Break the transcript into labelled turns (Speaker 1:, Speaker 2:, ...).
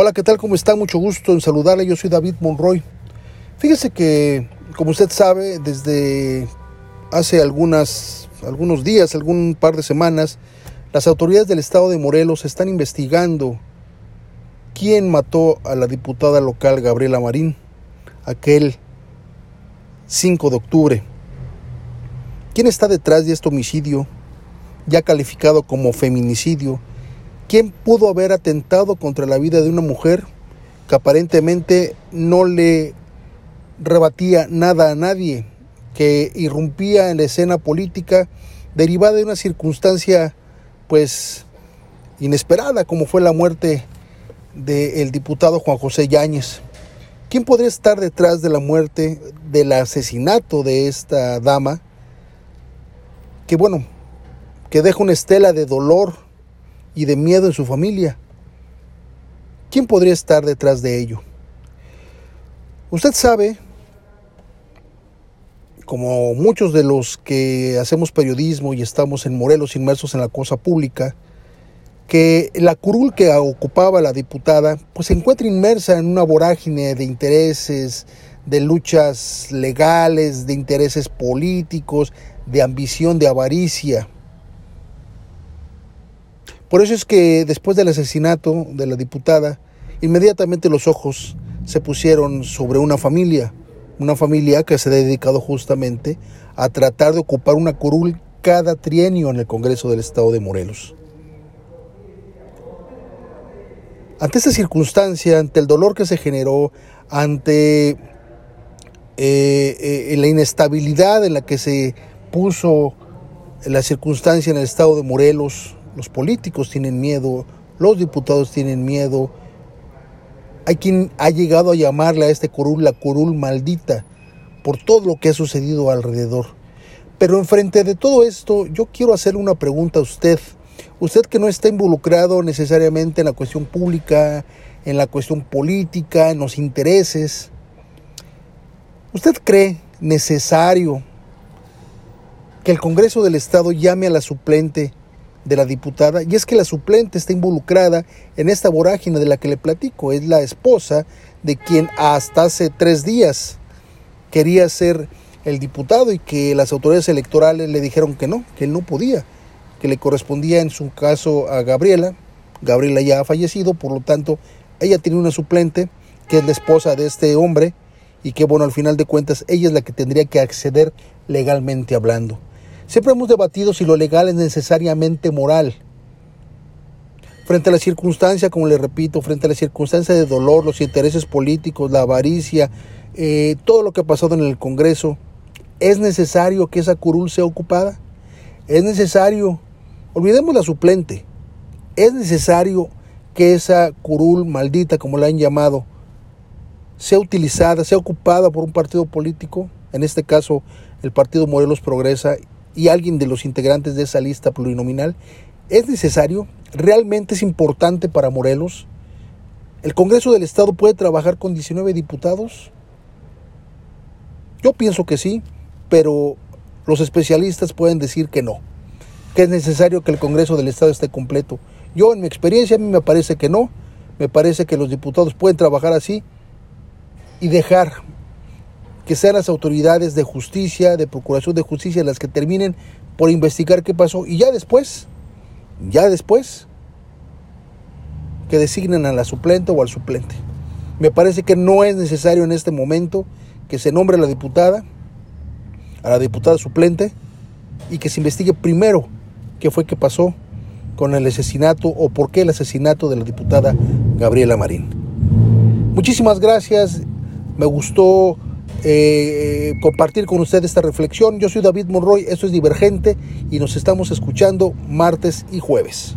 Speaker 1: Hola, ¿qué tal? ¿Cómo está? Mucho gusto en saludarle. Yo soy David Monroy. Fíjese que, como usted sabe, desde hace algunas, algunos días, algún par de semanas, las autoridades del estado de Morelos están investigando quién mató a la diputada local Gabriela Marín aquel 5 de octubre. ¿Quién está detrás de este homicidio, ya calificado como feminicidio? ¿Quién pudo haber atentado contra la vida de una mujer que aparentemente no le rebatía nada a nadie, que irrumpía en la escena política derivada de una circunstancia pues inesperada como fue la muerte del diputado Juan José Yáñez? ¿Quién podría estar detrás de la muerte, del asesinato de esta dama? Que bueno, que deja una estela de dolor y de miedo en su familia. ¿Quién podría estar detrás de ello? Usted sabe, como muchos de los que hacemos periodismo y estamos en Morelos inmersos en la cosa pública, que la curul que ocupaba la diputada pues se encuentra inmersa en una vorágine de intereses, de luchas legales, de intereses políticos, de ambición, de avaricia. Por eso es que después del asesinato de la diputada, inmediatamente los ojos se pusieron sobre una familia, una familia que se ha dedicado justamente a tratar de ocupar una curul cada trienio en el Congreso del Estado de Morelos. Ante esta circunstancia, ante el dolor que se generó, ante eh, eh, la inestabilidad en la que se puso la circunstancia en el Estado de Morelos, los políticos tienen miedo, los diputados tienen miedo. Hay quien ha llegado a llamarle a este curul la curul maldita por todo lo que ha sucedido alrededor. Pero enfrente de todo esto, yo quiero hacerle una pregunta a usted. Usted que no está involucrado necesariamente en la cuestión pública, en la cuestión política, en los intereses. ¿Usted cree necesario que el Congreso del Estado llame a la suplente de la diputada, y es que la suplente está involucrada en esta vorágine de la que le platico, es la esposa de quien hasta hace tres días quería ser el diputado y que las autoridades electorales le dijeron que no, que él no podía, que le correspondía en su caso a Gabriela, Gabriela ya ha fallecido, por lo tanto ella tiene una suplente que es la esposa de este hombre y que bueno, al final de cuentas ella es la que tendría que acceder legalmente hablando. Siempre hemos debatido si lo legal es necesariamente moral. Frente a la circunstancia, como le repito, frente a la circunstancia de dolor, los intereses políticos, la avaricia, eh, todo lo que ha pasado en el Congreso, ¿es necesario que esa curul sea ocupada? ¿Es necesario, olvidemos la suplente, es necesario que esa curul maldita, como la han llamado, sea utilizada, sea ocupada por un partido político, en este caso el Partido Morelos Progresa y alguien de los integrantes de esa lista plurinominal, ¿es necesario? ¿Realmente es importante para Morelos? ¿El Congreso del Estado puede trabajar con 19 diputados? Yo pienso que sí, pero los especialistas pueden decir que no, que es necesario que el Congreso del Estado esté completo. Yo en mi experiencia a mí me parece que no, me parece que los diputados pueden trabajar así y dejar que sean las autoridades de justicia, de procuración de justicia, las que terminen por investigar qué pasó y ya después, ya después, que designen a la suplente o al suplente. Me parece que no es necesario en este momento que se nombre a la diputada, a la diputada suplente, y que se investigue primero qué fue que pasó con el asesinato o por qué el asesinato de la diputada Gabriela Marín. Muchísimas gracias, me gustó eh, compartir con usted esta reflexión. Yo soy David Monroy, esto es Divergente y nos estamos escuchando martes y jueves.